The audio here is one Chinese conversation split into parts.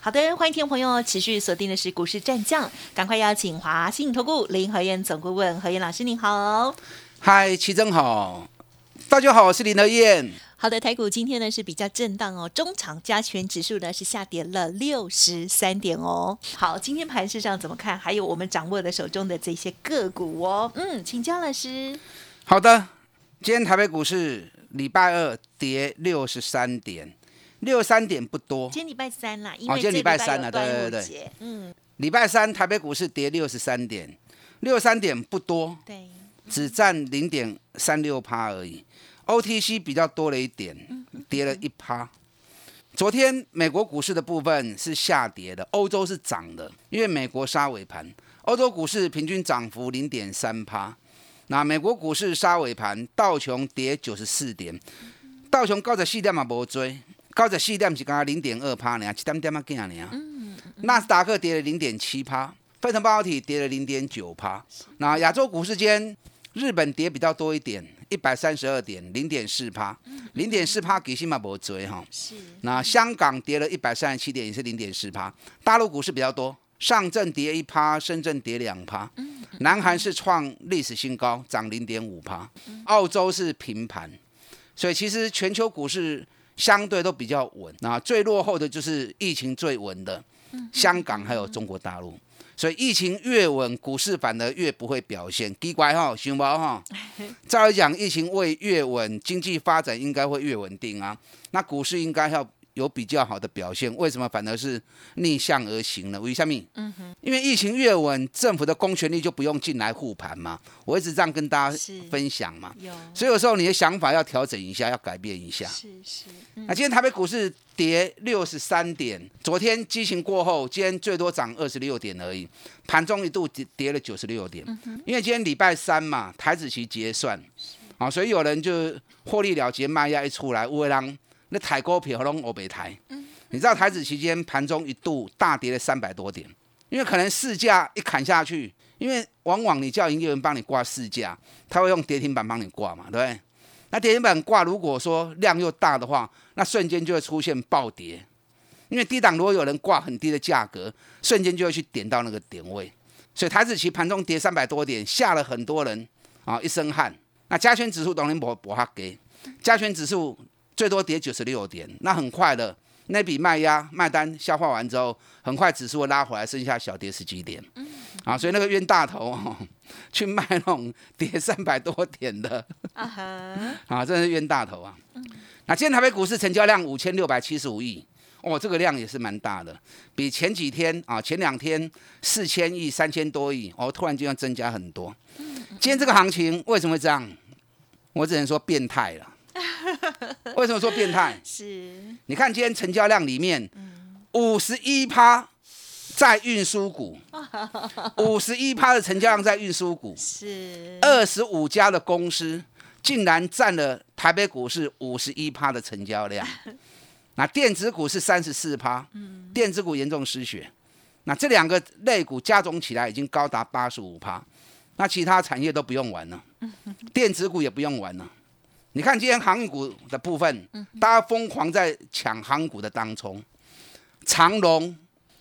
好的，欢迎听众朋友持续锁定的是股市战将，赶快邀请华信投顾林和燕总顾问何燕老师，您好。嗨，齐真好，大家好，我是林和燕。好的，台股今天呢是比较震荡哦，中场加权指数呢是下跌了六十三点哦。好，今天盘市上怎么看？还有我们掌握的手中的这些个股哦。嗯，请教老师。好的，今天台北股市礼拜二跌六十三点。六三点不多，今天礼拜三啦，哦，今天礼拜三了，对对对，嗯，礼拜三台北股市跌六十三点，六三点不多，对，只占零点三六趴而已，OTC 比较多了一点，跌了一趴。昨天美国股市的部分是下跌的，欧洲是涨的，因为美国杀尾盘，欧洲股市平均涨幅零点三趴，那美国股市杀尾盘，道琼跌九十四点，道琼高在四点嘛无追。高在四点是刚刚零点二趴呢，七点点嘛几啊呢？纳斯达克跌了零点七趴，费城半导体跌了零点九趴。那亚洲股市间，日本跌比较多一点，一百三十二点零点四趴，零点四趴给新马博追哈。是。那香港跌了一百三十七点，也是零点四趴。大陆股市比较多，上证跌一趴，深圳跌两趴。南韩是创历史新高，涨零点五趴。澳洲是平盘，所以其实全球股市。相对都比较稳，那最落后的就是疫情最稳的香港还有中国大陆，所以疫情越稳，股市反而越不会表现。奇怪哈，熊猫哈，照来讲，疫情会越稳，经济发展应该会越稳定啊，那股市应该要。有比较好的表现，为什么反而是逆向而行呢？为什么？嗯哼，因为疫情越稳，政府的公权力就不用进来护盘嘛。我一直这样跟大家分享嘛。有，所以有时候你的想法要调整一下，要改变一下。是是。那今天台北股市跌六十三点，昨天激情过后，今天最多涨二十六点而已，盘中一度跌跌了九十六点。因为今天礼拜三嘛，台子期结算，啊，所以有人就获利了结，卖压一出来，乌龟狼。那台股票拢欧北台，你知道台子期间盘中一度大跌了三百多点，因为可能市价一砍下去，因为往往你叫营业员帮你挂市价，他会用跌停板帮你挂嘛，对不对？那跌停板挂如果说量又大的话，那瞬间就会出现暴跌，因为低档如果有人挂很低的价格，瞬间就会去点到那个点位，所以台子期盘中跌三百多点，吓了很多人啊一身汗。那加权指数当然不不哈给，加权指数。最多跌九十六点，那很快的那笔卖压卖单消化完之后，很快指数会拉回来，剩下小跌十几点。嗯，啊，所以那个冤大头哦 去卖那种跌三百多点的，啊哈，啊，真是冤大头啊。那今天台北股市成交量五千六百七十五亿，哦，这个量也是蛮大的，比前几天啊，前两天四千亿、三千多亿，哦，突然间要增加很多。今天这个行情为什么会这样？我只能说变态了。为什么说变态？是，你看今天成交量里面，五十一趴在运输股，五十一趴的成交量在运输股，是二十五家的公司竟然占了台北股市五十一趴的成交量。那电子股是三十四趴，电子股严重失血。那这两个类股加总起来已经高达八十五趴，那其他产业都不用玩了，电子股也不用玩了。你看今天航运股的部分，大家疯狂在抢航股的当中，长龙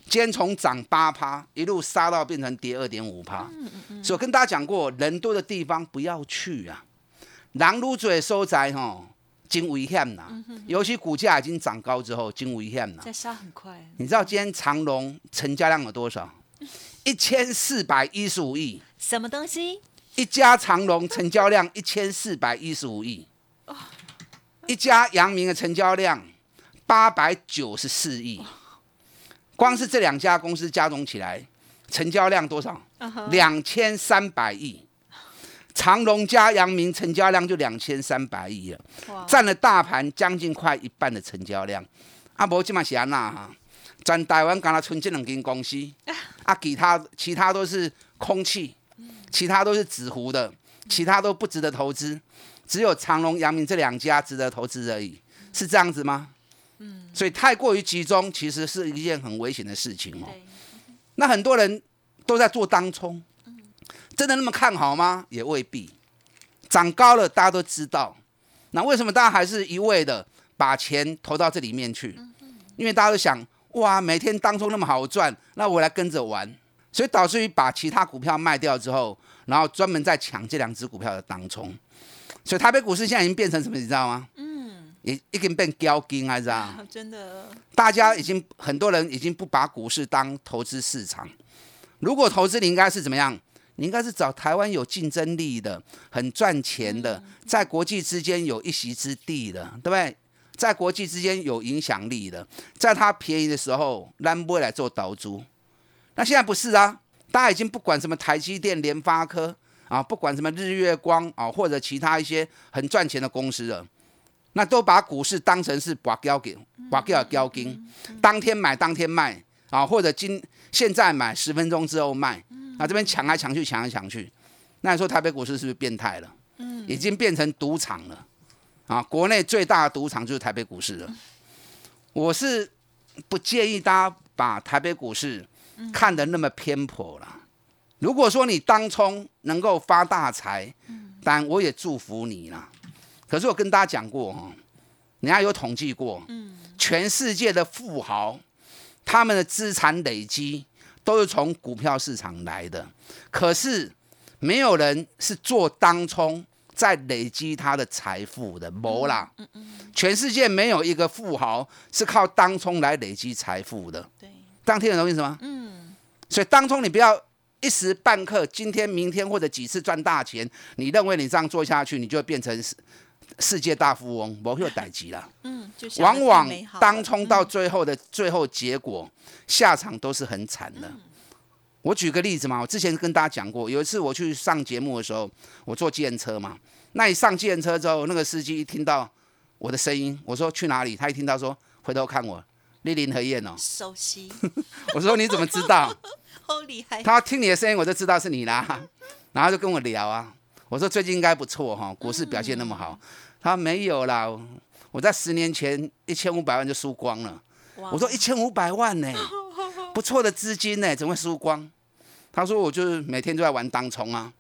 今天从涨八趴一路杀到变成跌二点五趴，所以我跟大家讲过，人多的地方不要去啊，狼入嘴收窄哈，惊危险呐，尤其股价已经涨高之后，惊危险呐。在杀很快。你知道今天长龙成交量有多少？一千四百一十五亿。什么东西？一家长龙成交量一千四百一十五亿。一家阳明的成交量八百九十四亿，光是这两家公司加总起来，成交量多少？两千三百亿。长隆加阳明成交量就两千三百亿了，占了大盘将近快一半的成交量。阿伯今嘛是安那哈？咱台湾刚才存这两间公司，啊，其他其他都是空气，其他都是纸糊的。其他都不值得投资，只有长隆、阳明这两家值得投资而已，是这样子吗？嗯，所以太过于集中，其实是一件很危险的事情哦。那很多人都在做当冲，真的那么看好吗？也未必。涨高了，大家都知道。那为什么大家还是一味的把钱投到这里面去？因为大家都想，哇，每天当中那么好赚，那我来跟着玩。所以导致于把其他股票卖掉之后，然后专门在抢这两只股票的当冲。所以台北股市现在已经变成什么？你知道吗？嗯，已已经变标金，还是啊？真的，大家已经很多人已经不把股市当投资市场。如果投资，你应该是怎么样？你应该是找台湾有竞争力的、很赚钱的，在国际之间有一席之地的，对不对？在国际之间有影响力的，在它便宜的时候，咱不会来做岛主。那现在不是啊，大家已经不管什么台积电、联发科啊，不管什么日月光啊，或者其他一些很赚钱的公司了，那都把股市当成是把交给把交交金，当天买当天卖啊，或者今现在买十分钟之后卖。啊，这边抢来抢去，抢来抢去，那你说台北股市是不是变态了？嗯，已经变成赌场了。啊，国内最大的赌场就是台北股市了。我是不建议大家把台北股市看得那么偏颇了。如果说你当冲能够发大财，但我也祝福你啦。可是我跟大家讲过哈，人家有统计过，全世界的富豪他们的资产累积。都是从股票市场来的，可是没有人是做当冲在累积他的财富的，没啦。全世界没有一个富豪是靠当冲来累积财富的。对，当天的东西什么？嗯。所以当冲你不要一时半刻，今天、明天或者几次赚大钱，你认为你这样做下去，你就会变成世世界大富翁，不会有代级了。嗯，往往当冲到最后的最后结果，下场都是很惨的。我举个例子嘛，我之前跟大家讲过，有一次我去上节目的时候，我坐计程车嘛，那一上计程车之后，那个司机一听到我的声音，我说去哪里？他一听到说回头看我，莅临何燕哦，熟悉。我说你怎么知道？好厉害。他听你的声音，我就知道是你啦。然后就跟我聊啊，我说最近应该不错哈，股市表现那么好。他说没有啦，我在十年前一千五百万就输光了。我说一千五百万呢，不错的资金呢，怎么会输光？他说我就是每天都在玩当冲啊，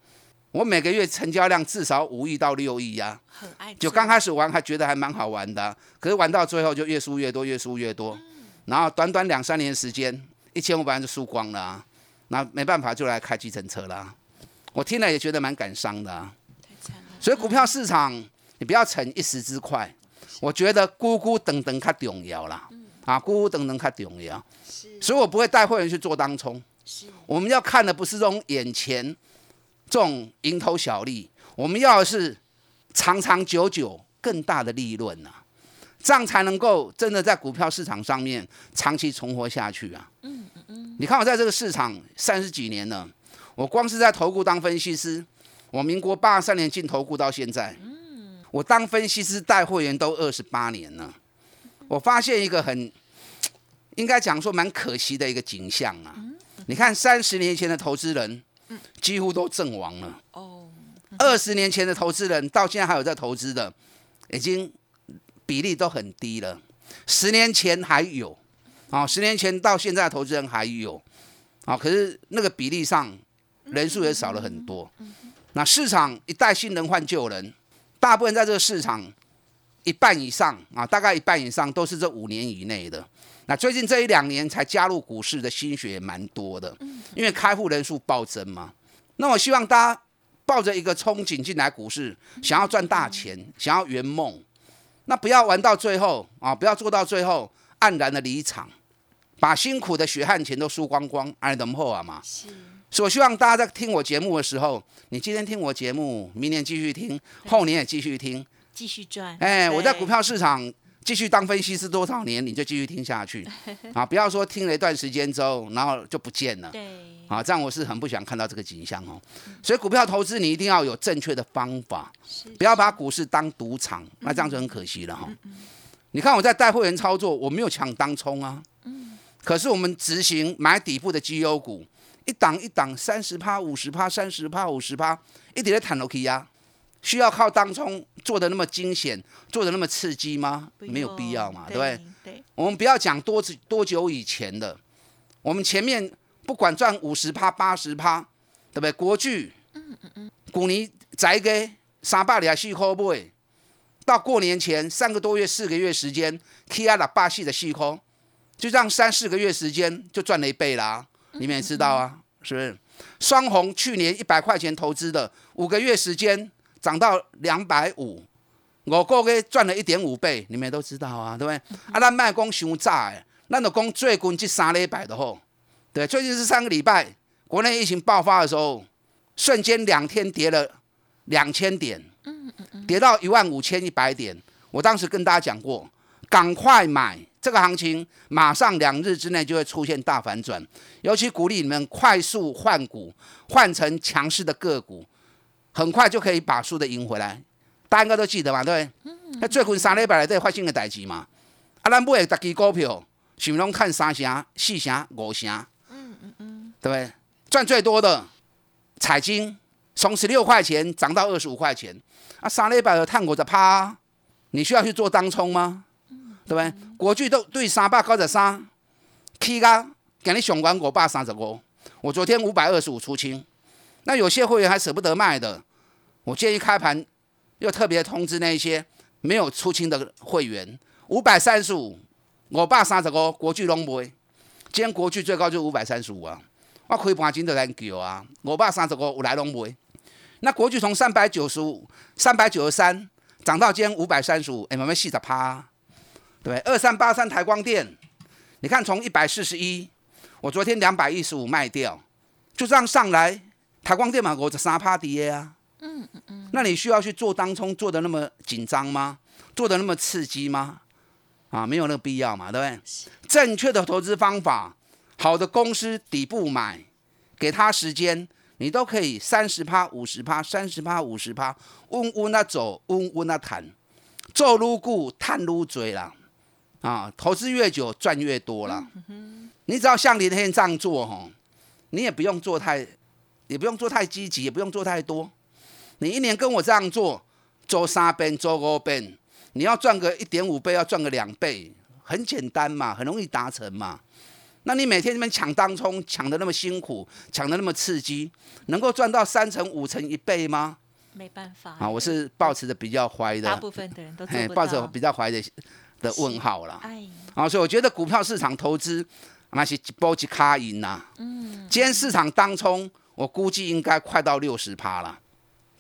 我每个月成交量至少五亿到六亿呀。很爱。就刚开始玩还觉得还蛮好玩的，可是玩到最后就越输越多，越输越多。然后短短两三年时间，一千五百万就输光了啊。那没办法就来开计程车啦。我听了也觉得蛮感伤的啊。所以股票市场你不要逞一时之快，我觉得咕咕等等较重要啦。啊，咕咕等等较重要。是。所以我不会带会员去做当冲。是。我们要看的不是这种眼前这种蝇头小利，我们要的是长长久久更大的利润呐，这样才能够真的在股票市场上面长期存活下去啊。嗯嗯嗯。你看我在这个市场三十几年了。我光是在投顾当分析师，我民国八十三年进投顾到现在，我当分析师带会员都二十八年了。我发现一个很应该讲说蛮可惜的一个景象啊。你看三十年前的投资人，几乎都阵亡了。哦。二十年前的投资人到现在还有在投资的，已经比例都很低了。十年前还有，啊，十年前到现在投资人还有，啊，可是那个比例上。人数也少了很多，那市场一代新人换旧人，大部分在这个市场一半以上啊，大概一半以上都是这五年以内的。那最近这一两年才加入股市的心血也蛮多的，因为开户人数暴增嘛。那我希望大家抱着一个憧憬进来股市，想要赚大钱，想要圆梦，那不要玩到最后啊，不要做到最后黯然的离场，把辛苦的血汗钱都输光光，哎，怎么后啊嘛？是。所以我希望大家在听我节目的时候，你今天听我节目，明年继续听，后年也继续听，继续赚。哎，我在股票市场继续当分析师多少年，你就继续听下去 啊！不要说听了一段时间之后，然后就不见了。对，啊，这样我是很不想看到这个景象哦。所以股票投资你一定要有正确的方法，不要把股市当赌场，那这样就很可惜了哈。你看我在带会员操作，我没有抢当冲啊。嗯。可是我们执行买底部的绩优股。一档一档三十趴、五十趴、三十趴、五十趴，一直在弹楼梯呀。需要靠当中做的那么惊险，做的那么刺激吗？没有必要嘛，对不对？对，我们不要讲多多久以前的，我们前面不管赚五十趴、八十趴，对不对？国巨，嗯嗯嗯，古尼宅给三百里四块买，到过年前三个多月、四个月时间，K 压了八系的细空，就这样三四个月时间就赚了一倍啦。你们也知道啊，是不是？双红去年一百块钱投资的，五个月时间。涨到两百五，我个月赚了一点五倍，你们都知道啊，对不对？啊，咱卖讲伤炸诶，咱就讲最近这三礼拜的吼，对，最近是三个礼拜，国内疫情爆发的时候，瞬间两天跌了两千点，跌到一万五千一百点。我当时跟大家讲过，赶快买，这个行情马上两日之内就会出现大反转，尤其鼓励你们快速换股，换成强势的个股。很快就可以把输的赢回来，大家应该都记得嘛，对不对？那最近三礼拜来都发生的代志嘛。啊，咱买的特支股票，是拢看三成、四成、五成，嗯嗯嗯，对不对？赚最多的彩金，从十六块钱涨到二十五块钱，啊，三礼拜的探股的趴，你需要去做当冲吗？对不对？国巨都对三百九十三，K 个给你上完五百三十五，我昨天五百二十五出清，那有些会员还舍不得卖的。我建议开盘又特别通知那些没有出清的会员，五百三十五，我爸三十个，国巨龙不今天国巨最高就五百三十五啊，我开盘金都来叫啊，我爸三十五有来龙不那国巨从三百九十五、三百九十三涨到今天五百三十五，哎，慢慢细着趴，对二三八三台光电，你看从一百四十一，我昨天两百一十五卖掉，就这样上来，台光电嘛，我这三趴跌啊。嗯嗯嗯，那你需要去做当冲做的那么紧张吗？做的那么刺激吗？啊，没有那个必要嘛，对不对？正确的投资方法，好的公司底部买，给他时间，你都可以三十趴、五十趴、三十趴、五十趴，嗡嗡的走，嗡嗡的谈，做撸固，探撸嘴啦。啊，投资越久赚越多了。你只要像林天这样做哈，你也不用做太，也不用做太积极，也不用做太多。你一年跟我这样做，做三倍，做五倍，你要赚个一点五倍，要赚个两倍，很简单嘛，很容易达成嘛。那你每天那边抢当冲，抢的那么辛苦，抢的那么刺激，能够赚到三成、五成、一倍吗？没办法啊，我是抱持的比较怀的，大部分的人都抱着比较怀的的问号了。哎，啊，所以我觉得股票市场投资那是一波一卡赢呐。嗯，今天市场当冲，我估计应该快到六十趴了。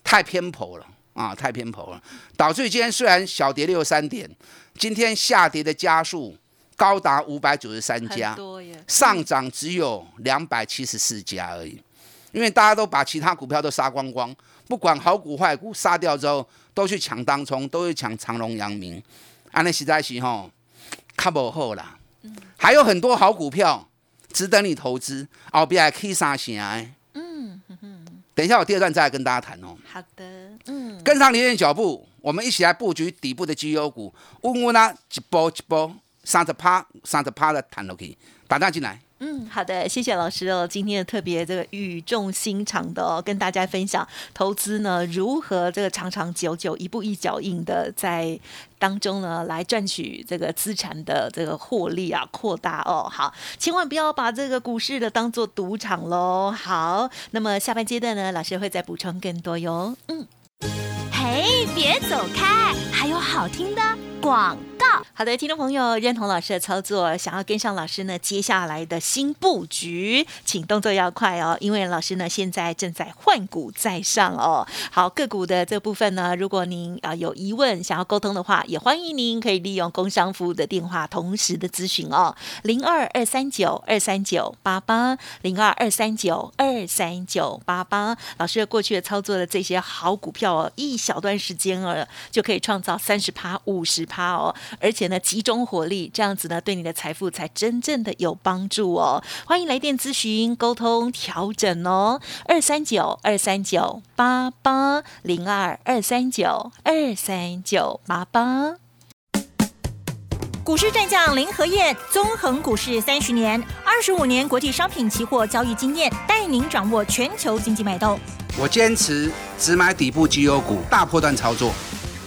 太偏颇了啊！太偏颇了，导致今天虽然小跌六三点，今天下跌的家数高达五百九十三家，上涨只有两百七十四家而已。因为大家都把其他股票都杀光光，不管好股坏股，杀掉之后都去抢当冲，都去抢长隆、阳明。安尼实在是吼，卡不好啦。还有很多好股票值得你投资，后边还可以三成的。等一下，我第二段再来跟大家谈哦。好的，嗯，跟上林燕脚步，我们一起来布局底部的绩优股，稳稳啦，一波一波，三十趴、三十趴的弹落去，打断进来。嗯，好的，谢谢老师哦。今天的特别这个语重心长的哦，跟大家分享投资呢如何这个长长久久、一步一脚印的在当中呢来赚取这个资产的这个获利啊扩大哦。好，千万不要把这个股市的当做赌场喽。好，那么下半阶段呢，老师会再补充更多哟。嗯，嘿，别走开，还有好听的广告。好的，听众朋友，认同老师的操作，想要跟上老师呢接下来的新布局，请动作要快哦，因为老师呢现在正在换股在上哦。好，个股的这部分呢，如果您啊有疑问想要沟通的话，也欢迎您可以利用工商服务的电话同时的咨询哦，零二二三九二三九八八零二二三九二三九八八。老师过去的操作的这些好股票哦，一小段时间哦就可以创造三十趴、五十趴哦。而且呢，集中火力，这样子呢，对你的财富才真正的有帮助哦。欢迎来电咨询、沟通、调整哦。二三九二三九八八零二二三九二三九八八。股市战将林和燕，纵横股市三十年，二十五年国际商品期货交易经验，带您掌握全球经济脉动。我坚持只买底部绩优股，大波段操作。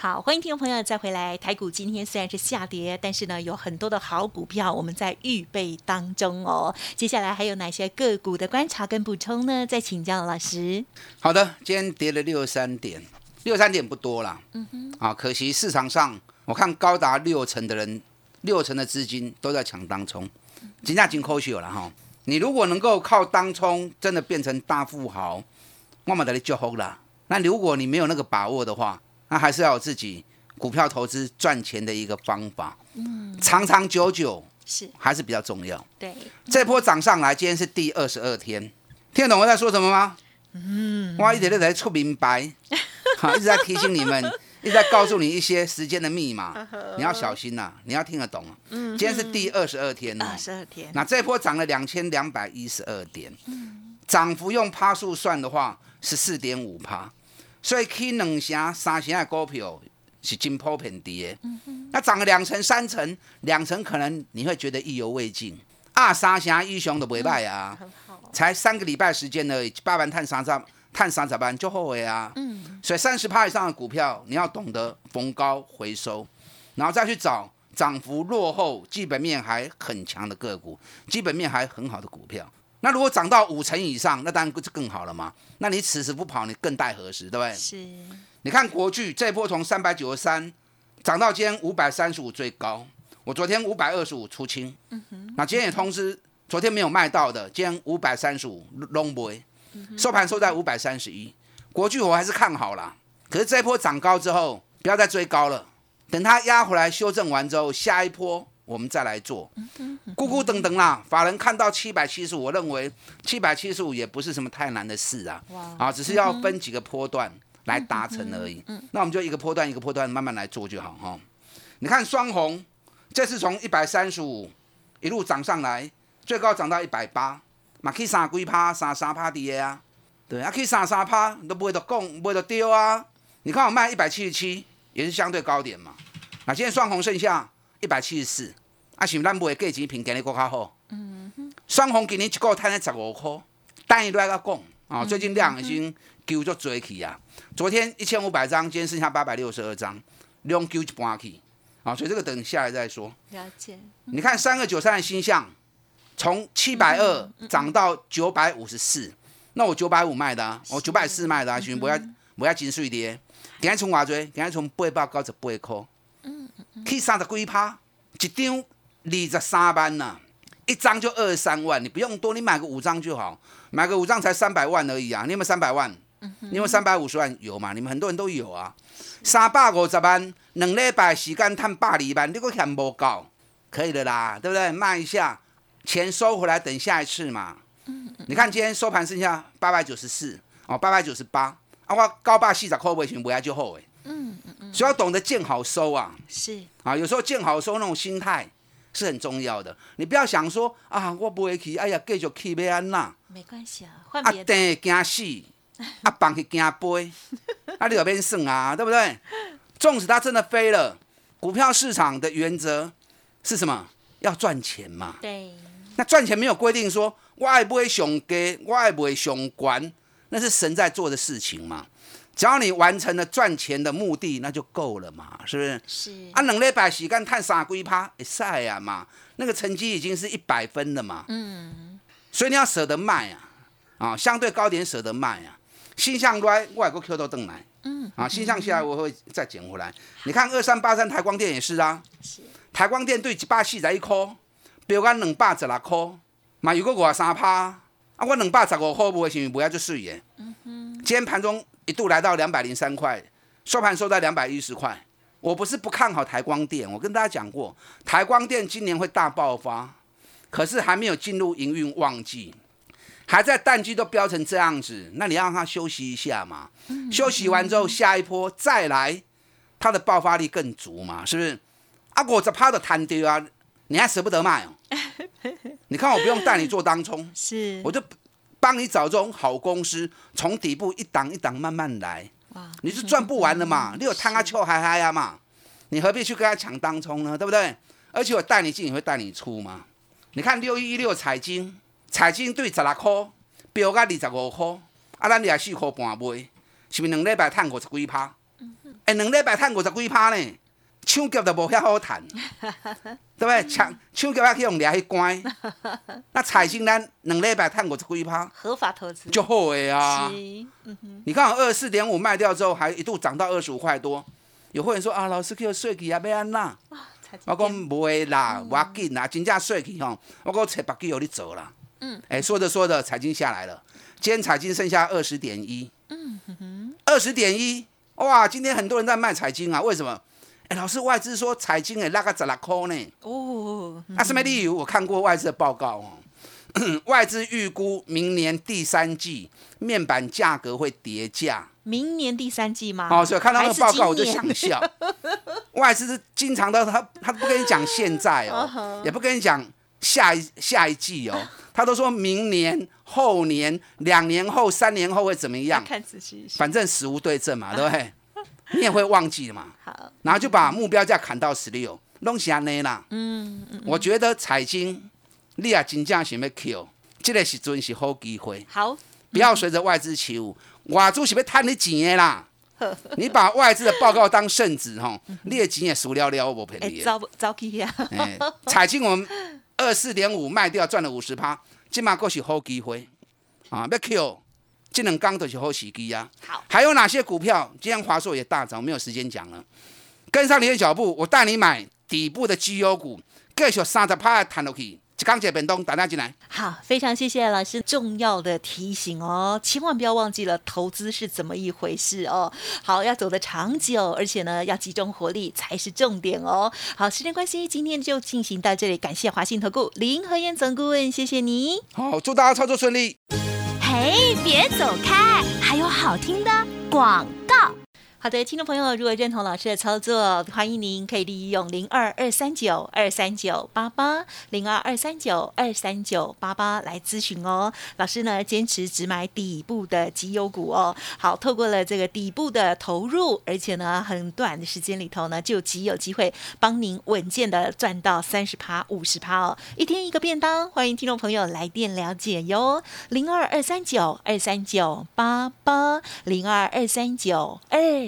好，欢迎听众朋友再回来。台股今天虽然是下跌，但是呢，有很多的好股票我们在预备当中哦。接下来还有哪些个股的观察跟补充呢？再请教老师。好的，今天跌了六十三点，六十三点不多了。嗯哼。啊，可惜市场上我看高达六成的人，六成的资金都在抢当冲，金价金扣血了哈。你如果能够靠当冲真的变成大富豪，我们得你就好了。那如果你没有那个把握的话，那还是要有自己股票投资赚钱的一个方法，嗯，长长久久是还是比较重要。对，这波涨上来，今天是第二十二天，听得懂我在说什么吗？嗯，哇一点都在出明白，好，一直在提醒你们，一直在告诉你一些时间的密码，你要小心呐，你要听得懂。嗯，今天是第二十二天二十二天。那这波涨了两千两百一十二点，嗯涨幅用趴数算的话是四点五趴。所以起两成、三成的股票是真普遍低的，那涨了两成、三成，两成可能你会觉得意犹未尽。二三成英雄都袂歹啊，才三个礼拜时间而已，八万探三十，探三十万就后悔啊。嗯，所以三十趴以上的股票，你要懂得逢高回收，然后再去找涨幅落后、基本面还很强的个股，基本面还很好的股票。那如果涨到五成以上，那当然就更好了嘛。那你此时不跑，你更待何时，对不对？是。你看国巨这波从三百九十三涨到今天五百三十五最高，我昨天五百二十五出清。嗯哼。那今天也通知，昨天没有卖到的，今天五百三十五 long boy，收盘收在五百三十一。国巨我还是看好了，可是这波涨高之后，不要再追高了，等它压回来修正完之后，下一波。我们再来做，咕咕等等啦。法人看到七百七十五，我认为七百七十五也不是什么太难的事啊，啊，只是要分几个波段来达成而已。那我们就一个波段一个波段慢慢来做就好哈。你看双红，这次从一百三十五一路涨上来，最高涨到一百八，嘛可以三几趴，三三趴跌啊，对啊，可以三三趴都不会得供，不会得丢啊。你看我卖一百七十七，也是相对高点嘛。那现在双红剩下。一百七十四，啊，是咱买价钱平，今日更较好。嗯哼，双红今年一个赚了十五块，单一都在讲啊，最近量已经救足追起啊。昨天一千五百张，今天剩下八百六十二张，量救一半去啊，所以这个等下来再说。了解。你看三个九三的星象，从七百二涨到九百五十四，那我九百五卖的啊，我九百四卖的啊，全不要不要金水跌，今日从偌济？今日从八百九十八块。去三十几趴，一张二十三万呐，一张就二三万，你不用多，你买个五张就好，买个五张才三百万而已啊！你有没有三百万？你有三百五十万？有嘛？你们很多人都有啊。三百五十万，两礼拜时间赚百二万，你个嫌不够？可以的啦，对不对？卖一下，钱收回来，等下一次嘛。你看今天收盘剩下八百九十四哦，八百九十八，啊，我高百四十块，钱不要就好诶。嗯嗯。所以要懂得见好收啊，是啊，有时候见好收那种心态是很重要的。你不要想说啊，我不会去，哎呀，继续去要安那，没关系啊，换别的。啊，惊死，啊，放去惊飞，啊，你有边算啊，对不对？纵使它真的飞了，股票市场的原则是什么？要赚钱嘛。对。那赚钱没有规定说，我也不会上低，我也不会上管，那是神在做的事情嘛。只要你完成了赚钱的目的，那就够了嘛，是不是？是。啊，两礼拜时间探三几趴，会晒啊嘛，那个成绩已经是一百分了嘛。嗯。所以你要舍得卖啊，啊，相对高点舍得卖啊。新向来我也个 Q 都登来，嗯，啊，新向下来我会再捡回来。你看二三八三台光电也是啊，是台光电对一百四十一块，标杆两百十六块，嘛有个五三趴，啊，我两百十五块卖，是不要就碎耶。嗯哼，今天盘中一度来到两百零三块，收盘收在两百一十块。我不是不看好台光电，我跟大家讲过，台光电今年会大爆发，可是还没有进入营运旺季，还在淡季都飙成这样子，那你让它休息一下嘛，休息完之后下一波再来，它的爆发力更足嘛，是不是？啊，我这趴的摊丢啊，你还舍不得卖哦？你看我不用带你做当冲，是，我就帮你找这种好公司，从底部一档一档慢慢来。你是赚不完的嘛？你有贪阿秋嗨嗨啊嘛？你何必去跟他抢当冲呢？对不对？而且我带你进，也会带你出嘛。你看六一一六彩金，彩金对十六块，标价二十五块，啊，咱廿四块半卖，是不是两礼拜赚五十几趴？哎，两礼拜赚五十几趴呢？抢劫都无遐好赚，对不对？抢抢劫还可以用掠去关，那彩金咱两礼拜赚五十几趴，合法投资就好诶啊！你看二十四点五卖掉之后，还一度涨到二十五块多。有会员说啊，老师叫税期啊，要安那？我讲不会啦，我紧啦，真正税期吼，我讲找别机有你走啦。嗯，哎，说着说着，彩金下来了，今天彩金剩下二十点一。嗯哼，二十点一，哇！今天很多人在卖彩金啊，为什么？哎，老师，外资说彩金诶，那个十六块呢？哦，那什么理由？我看过外资的报告哦。外资预估明年第三季面板价格会跌价。明年第三季吗？哦，所以看到那个报告我就想笑。外资经常都他他不跟你讲现在哦，也不跟你讲下一下一季哦，他都说明年、后年、两年后、三年后会怎么样？看仔细，反正死无对证嘛，对不对？你也会忘记的嘛。好，然后就把目标价砍到十六，弄下呢啦。嗯嗯，我觉得彩金。你也真正想要 Q，这个时阵是好机会。好，不要随着外资起舞，外资是要贪你钱的啦。你把外资的报告当圣旨吼，你的钱也输了了，我便宜。早早起呀！彩金我们二四点五卖掉赚了五十趴，今嘛过是好机会啊！要 Q，这两刚都是好时机啊。好，还有哪些股票？今天华硕也大涨，没有时间讲了。跟上你的脚步，我带你买底部的绩优股，继续三十趴弹落去。刚姐本东打电进来，好，非常谢谢老师重要的提醒哦，千万不要忘记了投资是怎么一回事哦。好，要走得长久，而且呢要集中火力才是重点哦。好，时间关系，今天就进行到这里，感谢华信投顾林和燕总顾问，谢谢你。好，祝大家操作顺利。嘿，别走开，还有好听的广告。好的，听众朋友，如果认同老师的操作，欢迎您可以利用零二二三九二三九八八零二二三九二三九八八来咨询哦。老师呢，坚持只买底部的绩优股哦。好，透过了这个底部的投入，而且呢，很短的时间里头呢，就极有机会帮您稳健的赚到三十趴、五十趴哦。一天一个便当，欢迎听众朋友来电了解哟。零二二三九二三九八八零二二三九二